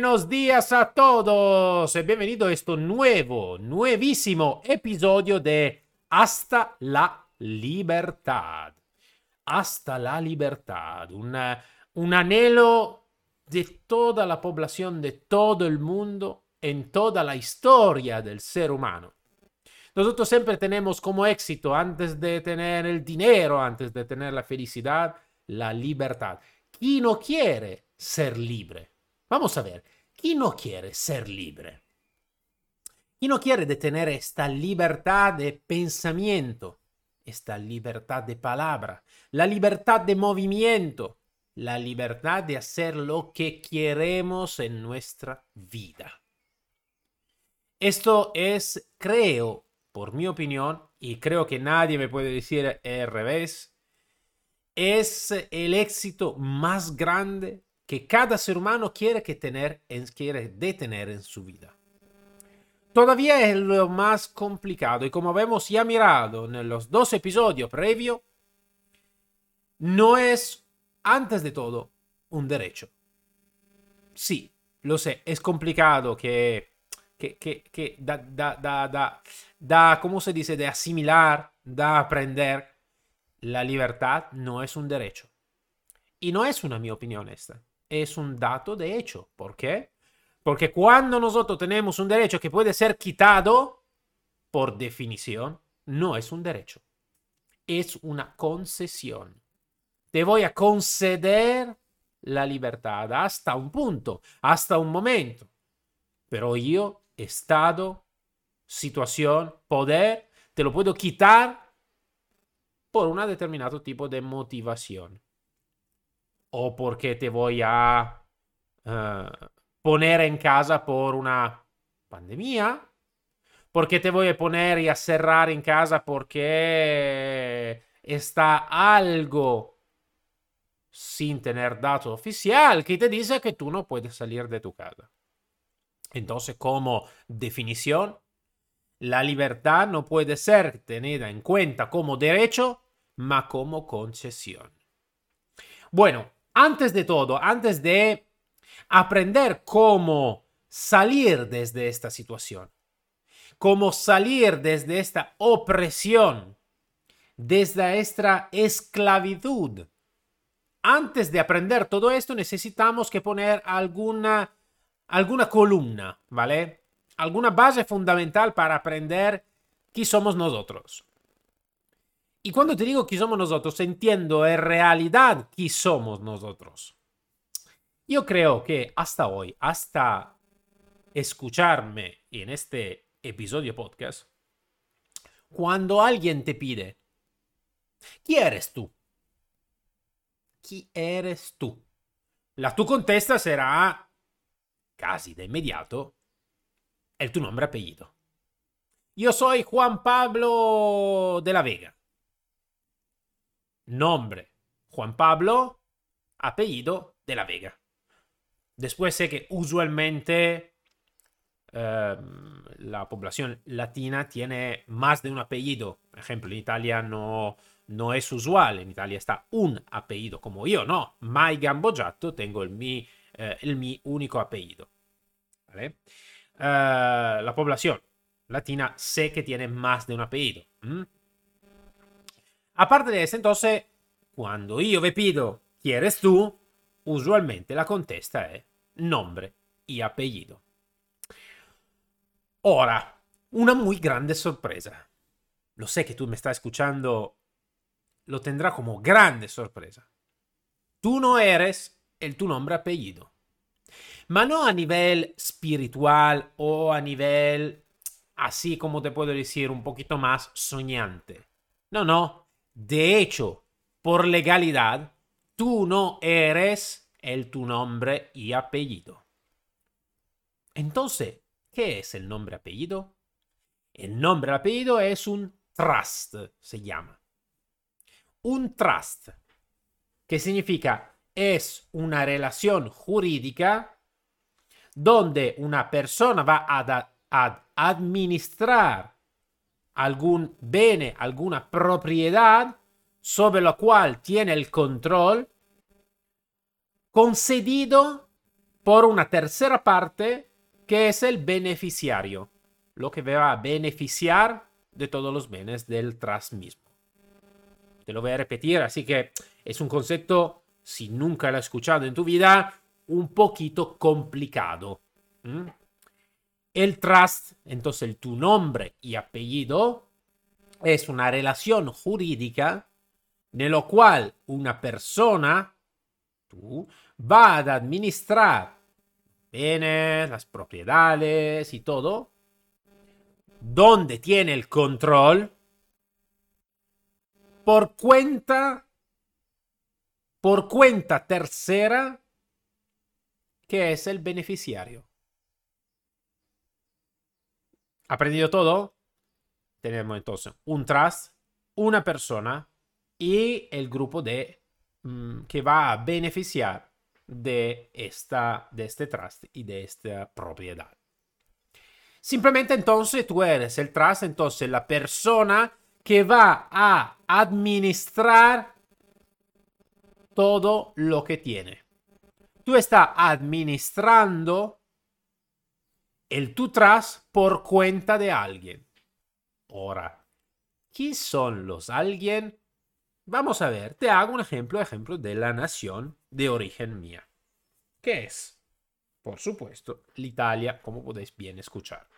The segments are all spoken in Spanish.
Buenos días a todos y bienvenido a este nuevo, nuevísimo episodio de Hasta la Libertad. Hasta la Libertad, una, un anhelo de toda la población, de todo el mundo, en toda la historia del ser humano. Nosotros siempre tenemos como éxito, antes de tener el dinero, antes de tener la felicidad, la libertad. ¿Quién no quiere ser libre? Vamos a ver, ¿quién no quiere ser libre? ¿Quién no quiere tener esta libertad de pensamiento, esta libertad de palabra, la libertad de movimiento, la libertad de hacer lo que queremos en nuestra vida? Esto es, creo, por mi opinión, y creo que nadie me puede decir el revés, es el éxito más grande que cada ser humano quiere, que tener, quiere detener en su vida. Todavía es lo más complicado y como hemos ya mirado en los dos episodios previos, no es, antes de todo, un derecho. Sí, lo sé, es complicado que que, que, que da, da, da, da, ¿cómo se dice? De asimilar, da aprender. La libertad no es un derecho. Y no es una mi opinión esta. Es un dato de hecho. ¿Por qué? Porque cuando nosotros tenemos un derecho que puede ser quitado, por definición, no es un derecho. Es una concesión. Te voy a conceder la libertad hasta un punto, hasta un momento. Pero yo estado, situación, poder, te lo puedo quitar por un determinado tipo de motivación. O porque te voy a uh, poner en casa por una pandemia. Porque te voy a poner y a cerrar en casa porque está algo sin tener dato oficial que te dice que tú no puedes salir de tu casa. Entonces, como definición, la libertad no puede ser tenida en cuenta como derecho, ma como concesión. Bueno, antes de todo, antes de aprender cómo salir desde esta situación, cómo salir desde esta opresión, desde esta esclavitud, antes de aprender todo esto necesitamos que poner alguna alguna columna, ¿vale? Alguna base fundamental para aprender quién somos nosotros. Y cuando te digo quién somos nosotros, entiendo en realidad quién somos nosotros. Yo creo que hasta hoy, hasta escucharme en este episodio podcast, cuando alguien te pide, ¿quién eres tú? ¿Quién eres tú? La tu contesta será casi de inmediato, el tu nombre apellido. Yo soy Juan Pablo de la Vega. Nombre, Juan Pablo, apellido de la Vega. Después sé que usualmente em, la población latina tiene más de un apellido. Por ejemplo, en Italia no, no es usual. En Italia está un apellido, como yo, no. Mai Gambogiato tengo el mi eh, el mi único apellido. ¿vale? Uh, la población latina sé que tiene más de un apellido. Aparte de eso, entonces, cuando yo me pido quién eres tú, usualmente la contesta es nombre y apellido. Ahora, una muy grande sorpresa. Lo sé que tú me estás escuchando, lo tendrá como grande sorpresa. Tú no eres el tu nombre apellido. Ma no a nivel espiritual o a nivel, así como te puedo decir, un poquito más soñante. No, no. De hecho, por legalidad, tú no eres el tu nombre y apellido. Entonces, ¿qué es el nombre apellido? El nombre apellido es un trust, se llama. Un trust, que significa es una relación jurídica donde una persona va a, administrar algún bene, alguna propiedad sobre lo cual tiene el control concedido por una tercera parte que es el beneficiario, lo que va a beneficiar de todos los bienes del trust mismo. Te lo voy a repetir, así que es un concepto, si nunca lo has escuchado en tu vida, un poquito complicado. El trust, entonces tu nombre y apellido, es una relación jurídica en la cual una persona, tú, va a administrar bienes, las propiedades y todo, donde tiene el control por cuenta por cuenta tercera que es el beneficiario. ¿Aprendido todo? Tenemos entonces un trust, una persona y el grupo de mm, que va a beneficiar de, esta, de este trust y de esta propiedad. Simplemente entonces tú eres el trust, entonces la persona que va a administrar todo lo que tiene. Tú estás administrando el tu trust por cuenta de alguien. Ahora, ¿quién son los alguien? Vamos a ver, te hago un ejemplo, ejemplo de la nación de origen mía. ¿Qué es? Por supuesto, l'Italia, como podéis bien escuchar.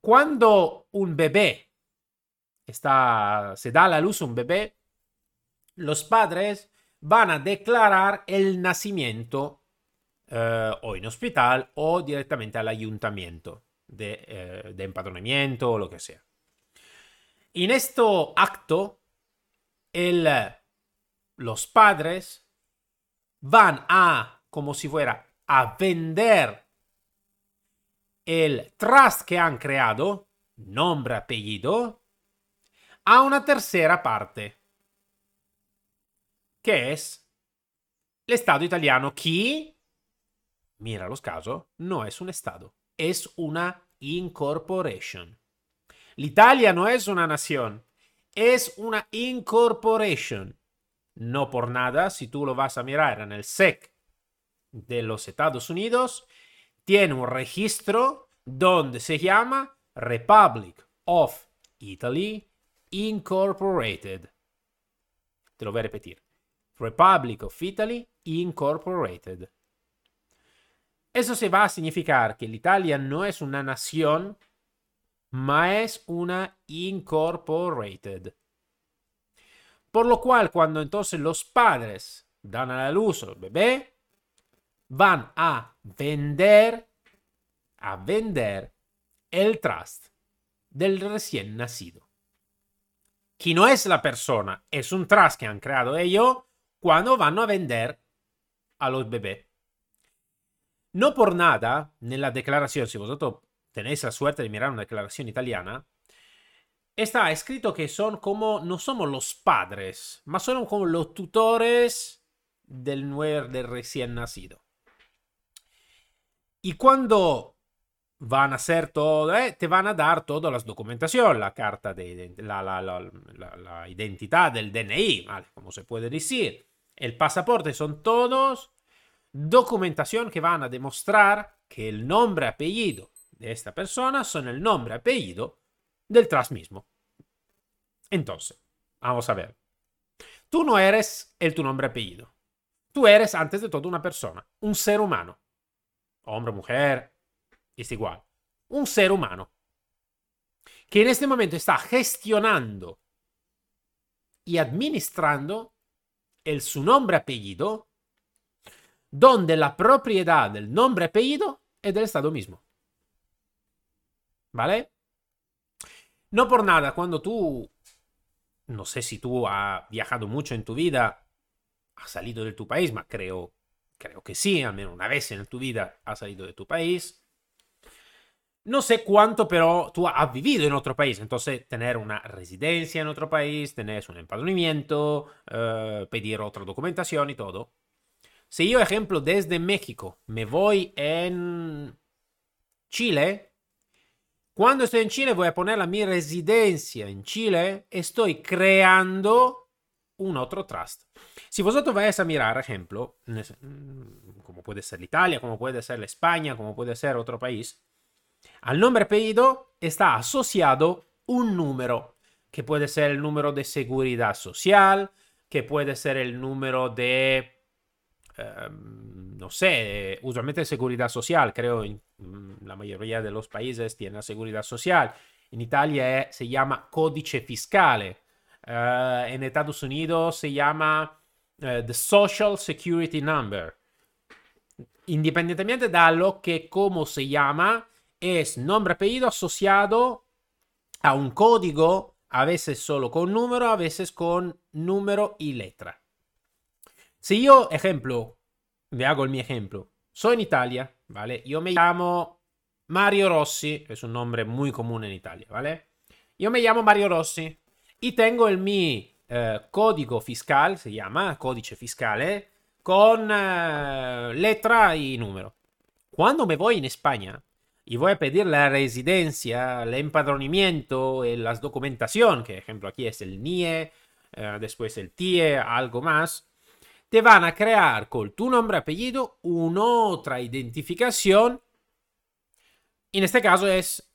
Cuando un bebé está, se da a la luz un bebé, los padres van a declarar el nacimiento eh, o en hospital o directamente al ayuntamiento de, eh, empadronamiento o lo que sea. En este acto, el, los padres van a, como si fuera, a vender el trust que han creado, nombre, apellido, a una tercera parte, que es el Estado italiano, que, mira los casos, no es un Estado, es una incorporation. L'Italia no es una nación, es una incorporation. No por nada, si tú lo vas a mirar en el SEC de los Estados Unidos, tiene un registro donde se llama Republic of Italy Incorporated. Te lo voy a repetir. Republic of Italy Incorporated. Eso se va a significar que Italia no es una nación, ma es una incorporated. Por lo cual, cuando entonces los padres dan a la luz al bebé, van a vender, a vender el trust del recién nacido. Que no es la persona, es un trust que han creado ellos cuando van a vender a los bebés. No por nada, en la declaración, si vosotros tenéis la suerte de mirar una declaración italiana, está escrito que son como, no somos los padres, mas son como los tutores del, del recién nacido. Y cuando van a hacer todo, eh, te van a dar toda la documentación, la carta de la, la, identidad del DNI. Como se puede decir. El pasaporte son todos documentación que van a demostrar que el nombre apellido de esta persona son el nombre apellido del tras mismo. Entonces, vamos a ver. Tú no eres el tu nombre apellido. Tú eres antes de todo una persona, un ser humano. Hombre, mujer, es igual. Un ser humano que en este momento está gestionando y administrando el su nombre apellido, donde la propiedad del nombre apellido es del Estado mismo. ¿Vale? No por nada, cuando tú, no sé si tú has viajado mucho en tu vida, has salido de tu país, pero creo, creo que sí, al menos una vez en tu vida has salido de tu país. No sé cuánto, pero tú has vivido en otro país, entonces tener una residencia en otro país, tener un empadronamiento, eh, pedir otra documentación y todo. Si yo, ejemplo, desde México. Me voy en Chile, cuando estoy en Chile voy a poner la mi residencia en Chile, estoy creando un otro trust. Si vosotros vais a mirar, ejemplo, como como puede ser Italia, como puede ser España, como puede ser otro país, al nombre apellido está asociado un número, que puede ser el número de seguridad social, que puede ser el número de, no sé, usualmente seguridad social, creo en mm, la mayoría de los países tiene la seguridad social. En Italia se llama codice fiscale. Eh, en Estados Unidos se llama eh, the Social Security Number. Independientemente de lo que como se llama, es nombre apellido asociado a un código, a veces solo con número, a veces con número y letra. Si yo, ejemplo, hago el mi ejemplo, soy en Italia, ¿vale? Yo me llamo Mario Rossi, es un nombre muy común en Italia, ¿vale? Yo me llamo Mario Rossi y tengo el mi eh, código fiscal, se llama códice fiscale, con eh, letra y número. Cuando me voy en España, y voy a pedir la residencia, el empadronamiento, eh, la documentación, que ejemplo aquí es el NIE, después el TIE, algo más, te van a crear con tu nombre y apellido una otra identificación. En este caso es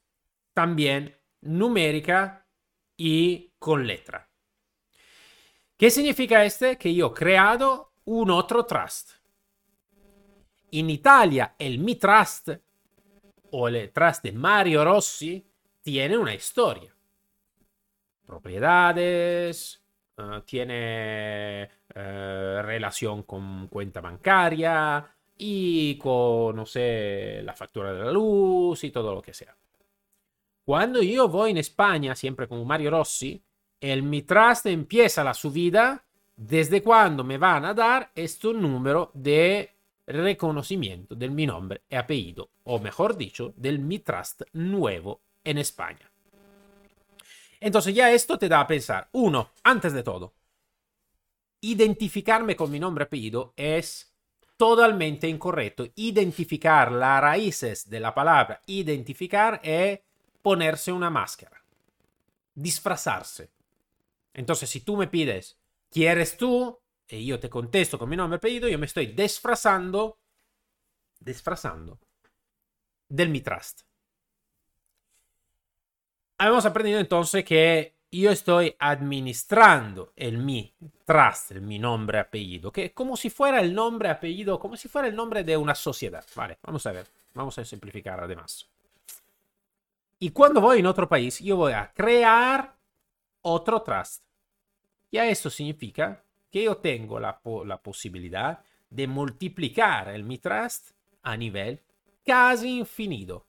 también numérica y con letra. ¿Qué significa este? Que yo he creado un otro trust. En Italia el mi trust o detrás de Mario Rossi tiene una historia. Propiedades, uh, tiene uh, relación con cuenta bancaria y con, no sé, la factura de la luz y todo lo que sea. Cuando yo voy en España, siempre con Mario Rossi, el mi trust empieza la subida desde cuando me van a dar este número de reconocimiento de mi nombre y apellido, o mejor dicho, del mi trust nuevo en España. Entonces ya esto te da a pensar, uno, antes de todo, identificarme con mi nombre y apellido es totalmente incorrecto. Identificar las raíces de la palabra identificar es ponerse una máscara, disfrazarse. Entonces, si tú me pides, ¿quieres tú? y yo te contesto con mi nombre y apellido, yo me estoy disfrazando, disfrazando del mi trust. Hemos aprendido entonces que yo estoy administrando el mi trust, el mi nombre y apellido, que como si fuera el nombre y apellido, como si fuera el nombre de una sociedad. Vale, vamos a ver, vamos a simplificar además. Y cuando voy en otro país, yo voy a crear otro trust. Ya esto significa que yo tengo la, la posibilidad de multiplicar el mi trust a nivel casi infinito.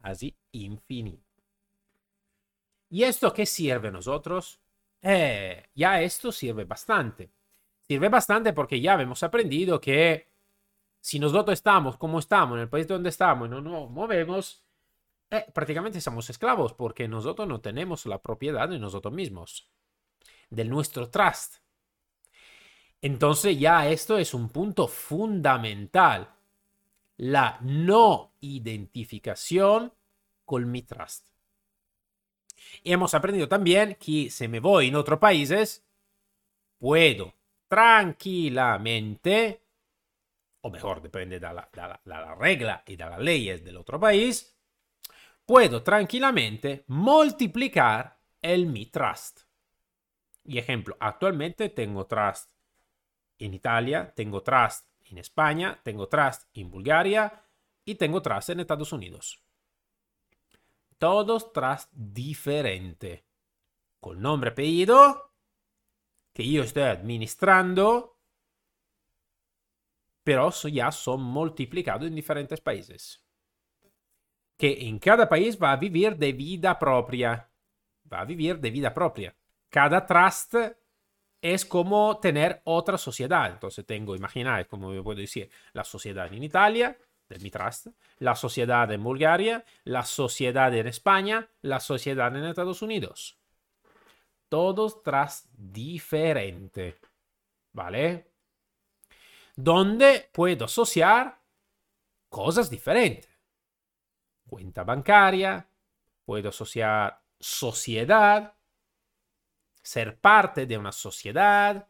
Casi infinito. ¿Y esto qué sirve a nosotros? Eh, ya esto sirve bastante. Sirve bastante porque ya hemos aprendido que si nosotros estamos como estamos, en el país donde estamos y no nos movemos, eh, prácticamente somos esclavos porque nosotros no tenemos la propiedad de nosotros mismos de nuestro trust. Entonces ya esto es un punto fundamental. La no identificación con mi trust. Y hemos aprendido también que si me voy en otros países, puedo tranquilamente, o mejor, depende de la, de la regla y de las leyes del otro país, puedo tranquilamente multiplicar el mi trust. Y ejemplo, actualmente tengo Trust en Italia, tengo Trust en España, tengo Trust en Bulgaria y tengo Trust en Estados Unidos. Todos Trust diferentes. Con nombre, apellido, que yo estoy administrando, pero ya son multiplicados en diferentes países. Que en cada país va a vivir de vida propia. Va a vivir de vida propia cada trust es como tener otra sociedad. Entonces tengo, imaginar, como puedo decir, la sociedad en Italia, de mi trust, la sociedad en Bulgaria, la sociedad en España, la sociedad en Estados Unidos. Todos trust diferentes. ¿Vale? Donde puedo asociar cosas diferentes. Cuenta bancaria, puedo asociar sociedad, ser parte de una sociedad,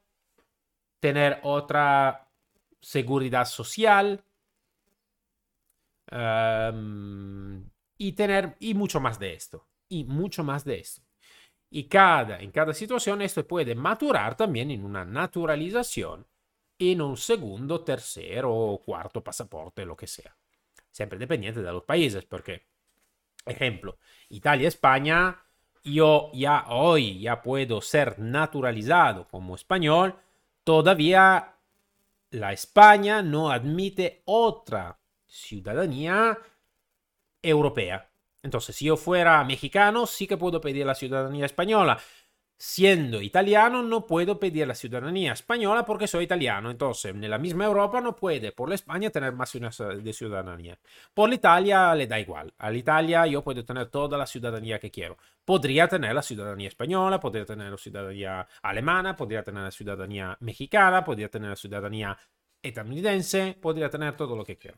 tener otra seguridad social em, y tener y mucho más de esto y mucho más de esto. Y cada, en cada situación esto puede maturar también en una naturalización, en un segundo, tercero o cuarto pasaporte, lo que sea. Siempre dependiente de los países, porque, ejemplo, Italia, España, yo ya hoy ya puedo ser naturalizado como español, todavía la España no admite otra ciudadanía europea. Entonces, si yo fuera mexicano, sí que puedo pedir la ciudadanía española. Siendo italiano, no puedo pedir la ciudadanía española porque soy italiano. Entonces, en la misma Europa no puede por la España tener más de ciudadanía. Por la Italia le da igual. A la Italia yo puedo tener toda la ciudadanía que quiero. Podría tener la ciudadanía española, podría tener la ciudadanía alemana, podría tener la ciudadanía mexicana, podría tener la ciudadanía estadounidense, podría tener todo lo que quiero.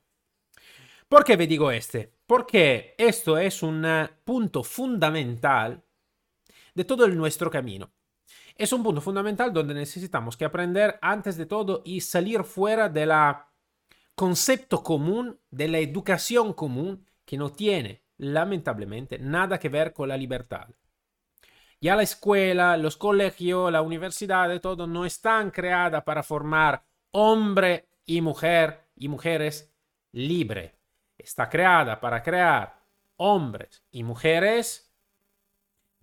¿Por qué me digo este? Porque esto es un eh, punto fundamental de todo el nuestro camino. Es un punto fundamental donde necesitamos que aprender antes de todo y salir fuera del concepto común, de la educación común, que no tiene, lamentablemente, nada que ver con la libertad. Ya la escuela, los colegios, la universidad, de todo, no están creadas para formar hombre y mujer y mujeres libres está creada para crear hombres y mujeres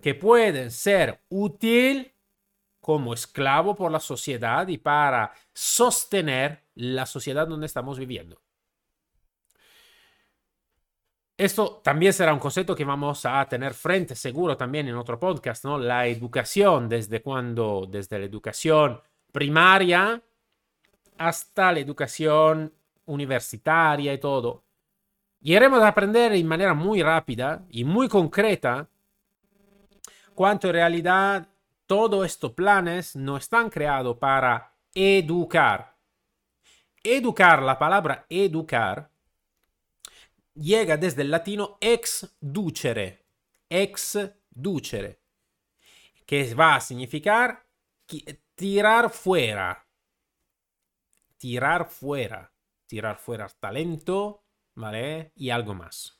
que pueden ser útil como esclavo por la sociedad y para sostener la sociedad donde estamos viviendo. Esto también será un concepto que vamos a tener frente seguro también en otro podcast, ¿no? La educación, desde cuando, desde la educación primaria hasta la educación universitaria y todo. Y iremos a aprender en manera muy rápida y muy concreta cuánto en realidad todos estos planes no están creados para educar. Educar, la palabra educar, llega desde el latino ex ducere, ex ducere, que va a significar tirar fuera, tirar fuera, tirar fuera talento, ¿vale? Y algo más.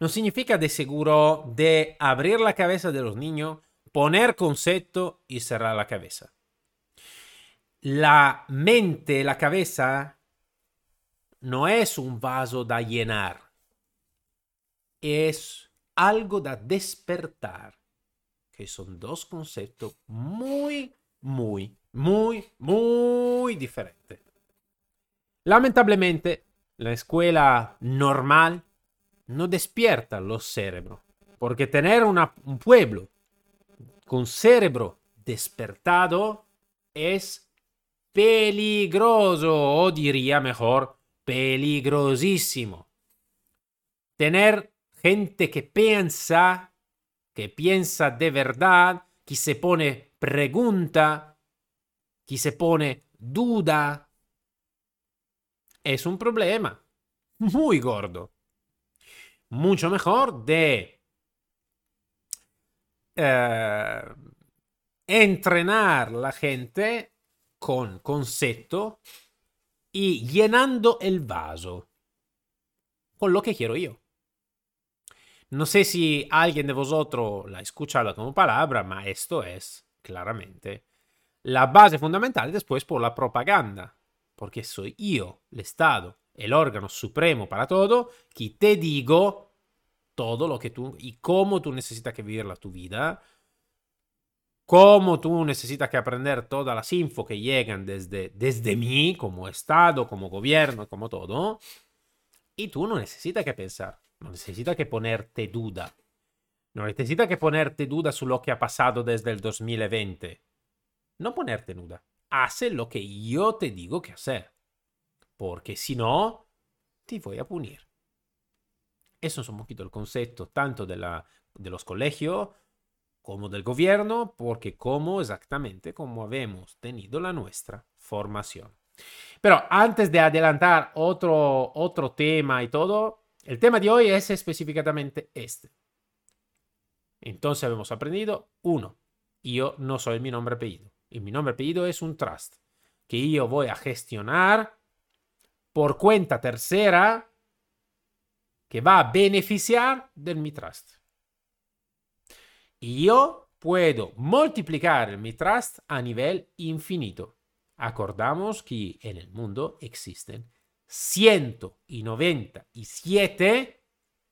No significa de seguro de abrir la cabeza de los niños, poner concepto y cerrar la cabeza. La mente, la cabeza, no es un vaso da llenar. Es algo da despertar, que son dos conceptos muy, muy, muy, muy diferentes. Lamentablemente, la escuela normal no despierta los cerebros, porque tener un pueblo con cerebro despertado es peligroso, o diría mejor, peligrosísimo. Tener gente que piensa, que piensa de verdad, que se pone pregunta, que se pone duda, es un problema muy gordo. Mucho mejor de eh, entrenar la gente con concepto y llenando el vaso con lo que quiero yo. No sé si alguien de vosotros la ha escuchado como palabra, ma esto es claramente la base fundamental después por la propaganda porque soy yo, el Estado, el órgano supremo para todo, que te digo todo lo que tú y cómo tú necesitas que vivir la tu vida, cómo tú necesitas que aprender todas las info que llegan desde, desde mí, como Estado, como gobierno, como todo, y tú no necesitas que pensar, no necesitas que ponerte duda, no necesitas que ponerte duda su lo que ha pasado desde el 2020, no ponerte duda hace lo que yo te digo que hacer. Porque si no, te voy a punir. Eso es un poquito el concepto tanto de, la, de los colegios como del gobierno, porque como exactamente como habemos tenido la nuestra formación. Pero antes de adelantar otro, otro tema y todo, el tema de hoy es específicamente este. Entonces hemos aprendido, uno, yo no soy mi nombre apellido y mi nombre apellido es un trust que yo voy a gestionar por cuenta tercera que va a beneficiar del mi trust. Y yo puedo multiplicar el mi trust a nivel infinito. Acordamos que en el mundo existen 197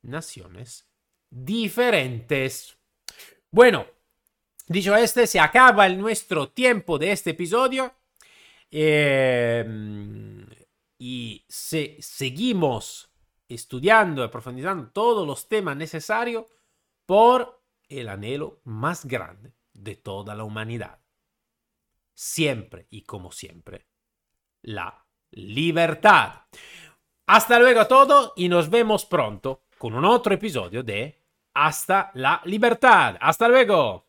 naciones diferentes. Bueno, dicho este, se acaba el nuestro tiempo de este episodio. Eh, y se, seguimos estudiando y profundizando todos los temas necesarios por el anhelo más grande de toda la humanidad. Siempre y como siempre, la libertad. Hasta luego a todos y nos vemos pronto con un otro episodio de Hasta la libertad. Hasta luego.